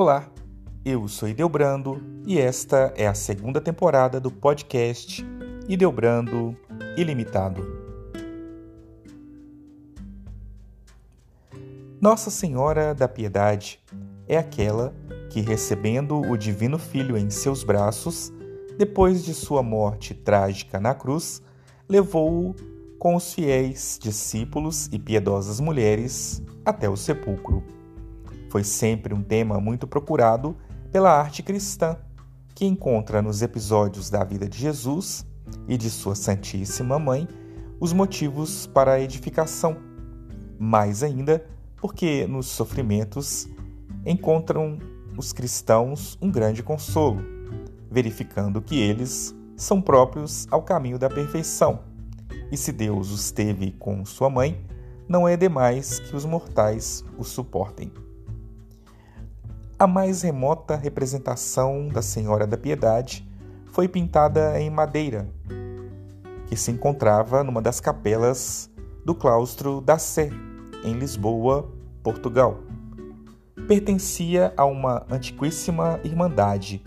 Olá, eu sou Ideobrando e esta é a segunda temporada do podcast Ideobrando Ilimitado. Nossa Senhora da Piedade é aquela que, recebendo o Divino Filho em seus braços, depois de sua morte trágica na cruz, levou-o com os fiéis discípulos e piedosas mulheres até o sepulcro. Foi sempre um tema muito procurado pela arte cristã, que encontra nos episódios da vida de Jesus e de sua Santíssima Mãe os motivos para a edificação. Mais ainda, porque nos sofrimentos encontram os cristãos um grande consolo, verificando que eles são próprios ao caminho da perfeição. E se Deus os teve com sua mãe, não é demais que os mortais o suportem. A mais remota representação da Senhora da Piedade foi pintada em madeira, que se encontrava numa das capelas do claustro da Sé, em Lisboa, Portugal. Pertencia a uma antiquíssima irmandade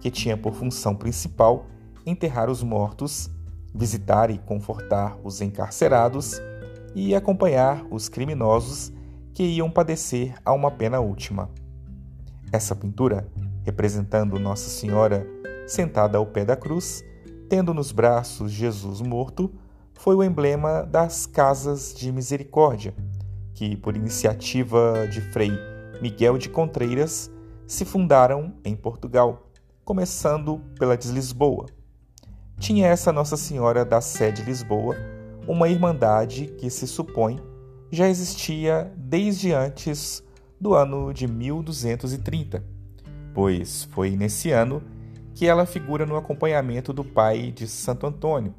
que tinha por função principal enterrar os mortos, visitar e confortar os encarcerados e acompanhar os criminosos que iam padecer a uma pena última. Essa pintura, representando Nossa Senhora sentada ao pé da cruz, tendo nos braços Jesus morto, foi o emblema das Casas de Misericórdia, que, por iniciativa de Frei Miguel de Contreiras, se fundaram em Portugal, começando pela de Lisboa. Tinha essa Nossa Senhora da Sé de Lisboa uma irmandade que se supõe já existia desde antes do ano de 1230, pois foi nesse ano que ela figura no acompanhamento do pai de Santo Antônio,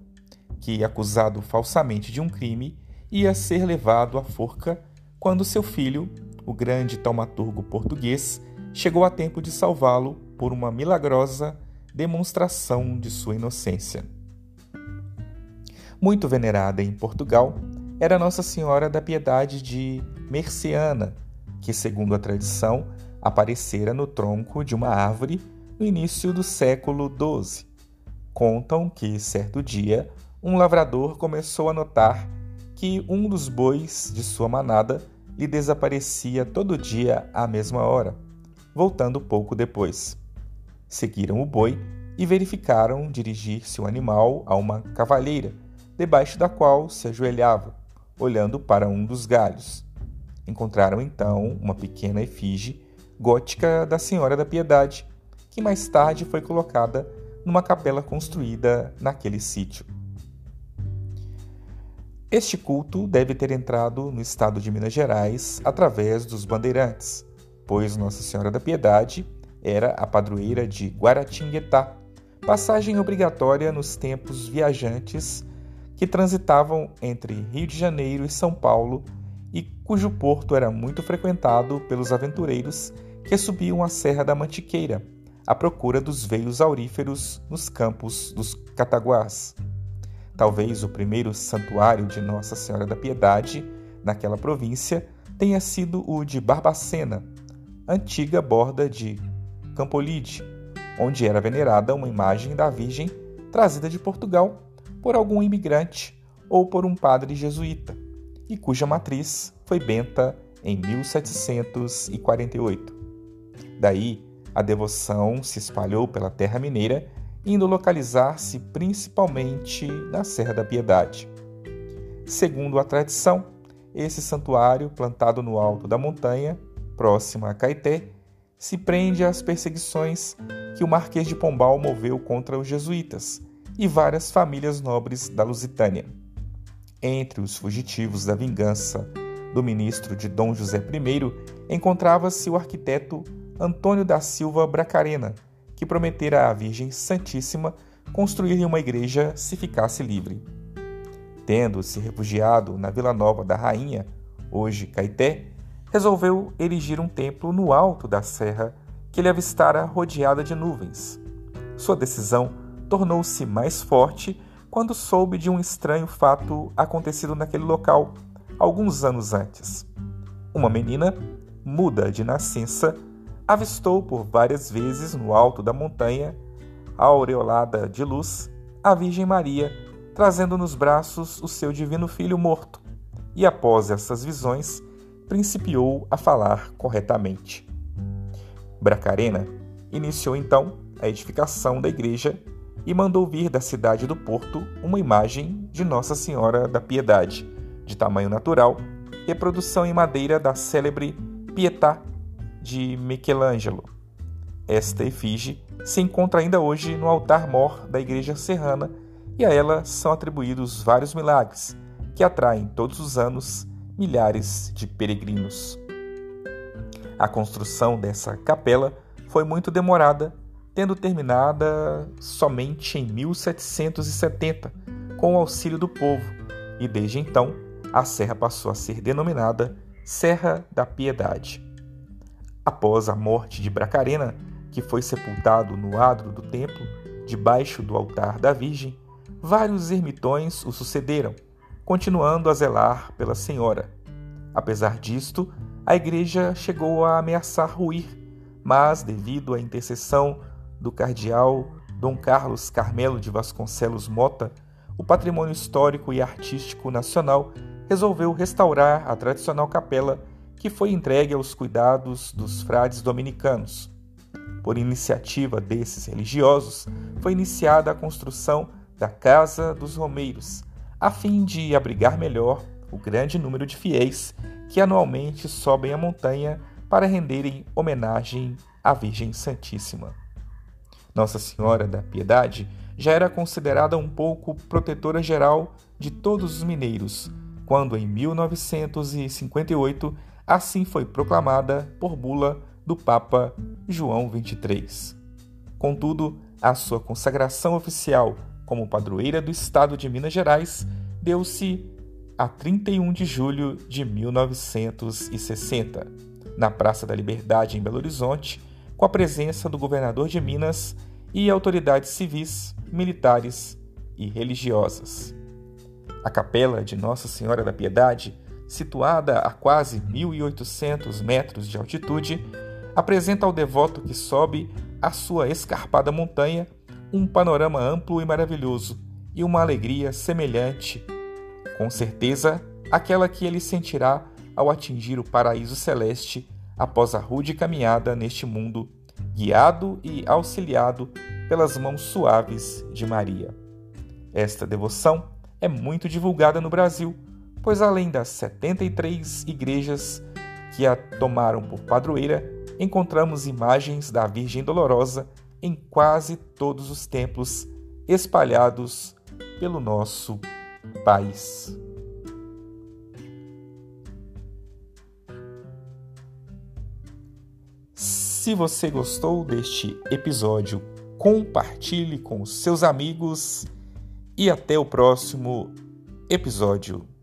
que, acusado falsamente de um crime, ia ser levado à forca quando seu filho, o grande taumaturgo português, chegou a tempo de salvá-lo por uma milagrosa demonstração de sua inocência. Muito venerada em Portugal, era Nossa Senhora da Piedade de Merciana, que, segundo a tradição, aparecera no tronco de uma árvore no início do século XII. Contam que, certo dia, um lavrador começou a notar que um dos bois de sua manada lhe desaparecia todo dia à mesma hora, voltando pouco depois. Seguiram o boi e verificaram dirigir-se o animal a uma cavalheira, debaixo da qual se ajoelhava, olhando para um dos galhos. Encontraram então uma pequena efígie gótica da Senhora da Piedade, que mais tarde foi colocada numa capela construída naquele sítio. Este culto deve ter entrado no estado de Minas Gerais através dos bandeirantes, pois Nossa Senhora da Piedade era a padroeira de Guaratinguetá, passagem obrigatória nos tempos viajantes que transitavam entre Rio de Janeiro e São Paulo cujo porto era muito frequentado pelos aventureiros que subiam a Serra da Mantiqueira à procura dos veios auríferos nos campos dos Cataguás. Talvez o primeiro santuário de Nossa Senhora da Piedade naquela província tenha sido o de Barbacena, antiga borda de Campolide, onde era venerada uma imagem da Virgem trazida de Portugal por algum imigrante ou por um padre jesuíta e cuja matriz foi Benta em 1748. Daí, a devoção se espalhou pela terra mineira, indo localizar-se principalmente na Serra da Piedade. Segundo a tradição, esse santuário, plantado no alto da montanha, próximo a Caeté, se prende às perseguições que o Marquês de Pombal moveu contra os jesuítas e várias famílias nobres da Lusitânia. Entre os fugitivos da vingança do ministro de Dom José I encontrava-se o arquiteto Antônio da Silva Bracarena, que prometera à Virgem Santíssima construir uma igreja se ficasse livre. Tendo se refugiado na Vila Nova da Rainha, hoje Caeté, resolveu erigir um templo no alto da serra que ele avistara rodeada de nuvens. Sua decisão tornou-se mais forte quando soube de um estranho fato acontecido naquele local alguns anos antes. Uma menina, muda de nascença, avistou por várias vezes no alto da montanha, aureolada de luz, a Virgem Maria, trazendo nos braços o seu divino filho morto, e após essas visões, principiou a falar corretamente. Bracarena iniciou então a edificação da igreja e mandou vir da cidade do Porto uma imagem de Nossa Senhora da Piedade, de tamanho natural, reprodução em madeira da célebre Pietà de Michelangelo. Esta efígie se encontra ainda hoje no altar-mor da igreja serrana e a ela são atribuídos vários milagres que atraem todos os anos milhares de peregrinos. A construção dessa capela foi muito demorada, tendo terminada somente em 1770, com o auxílio do povo, e desde então a serra passou a ser denominada Serra da Piedade. Após a morte de Bracarena, que foi sepultado no adro do templo, debaixo do altar da Virgem, vários ermitões o sucederam, continuando a zelar pela Senhora. Apesar disto, a igreja chegou a ameaçar ruir, mas, devido à intercessão do cardeal Dom Carlos Carmelo de Vasconcelos Mota, o patrimônio histórico e artístico nacional resolveu restaurar a tradicional capela que foi entregue aos cuidados dos frades dominicanos. Por iniciativa desses religiosos, foi iniciada a construção da Casa dos Romeiros, a fim de abrigar melhor o grande número de fiéis que anualmente sobem a montanha para renderem homenagem à Virgem Santíssima. Nossa Senhora da Piedade já era considerada um pouco protetora geral de todos os mineiros, quando em 1958 assim foi proclamada por bula do Papa João XXIII. Contudo, a sua consagração oficial como padroeira do estado de Minas Gerais deu-se a 31 de julho de 1960, na Praça da Liberdade em Belo Horizonte, com a presença do governador de Minas e autoridades civis, militares e religiosas. A capela de Nossa Senhora da Piedade situada a quase 1.800 metros de altitude, apresenta ao devoto que sobe a sua escarpada montanha um panorama amplo e maravilhoso e uma alegria semelhante, com certeza, àquela que ele sentirá ao atingir o paraíso celeste após a rude caminhada neste mundo, guiado e auxiliado pelas mãos suaves de Maria. Esta devoção é muito divulgada no Brasil pois além das 73 igrejas que a tomaram por padroeira, encontramos imagens da Virgem Dolorosa em quase todos os templos espalhados pelo nosso país. Se você gostou deste episódio, compartilhe com seus amigos e até o próximo episódio.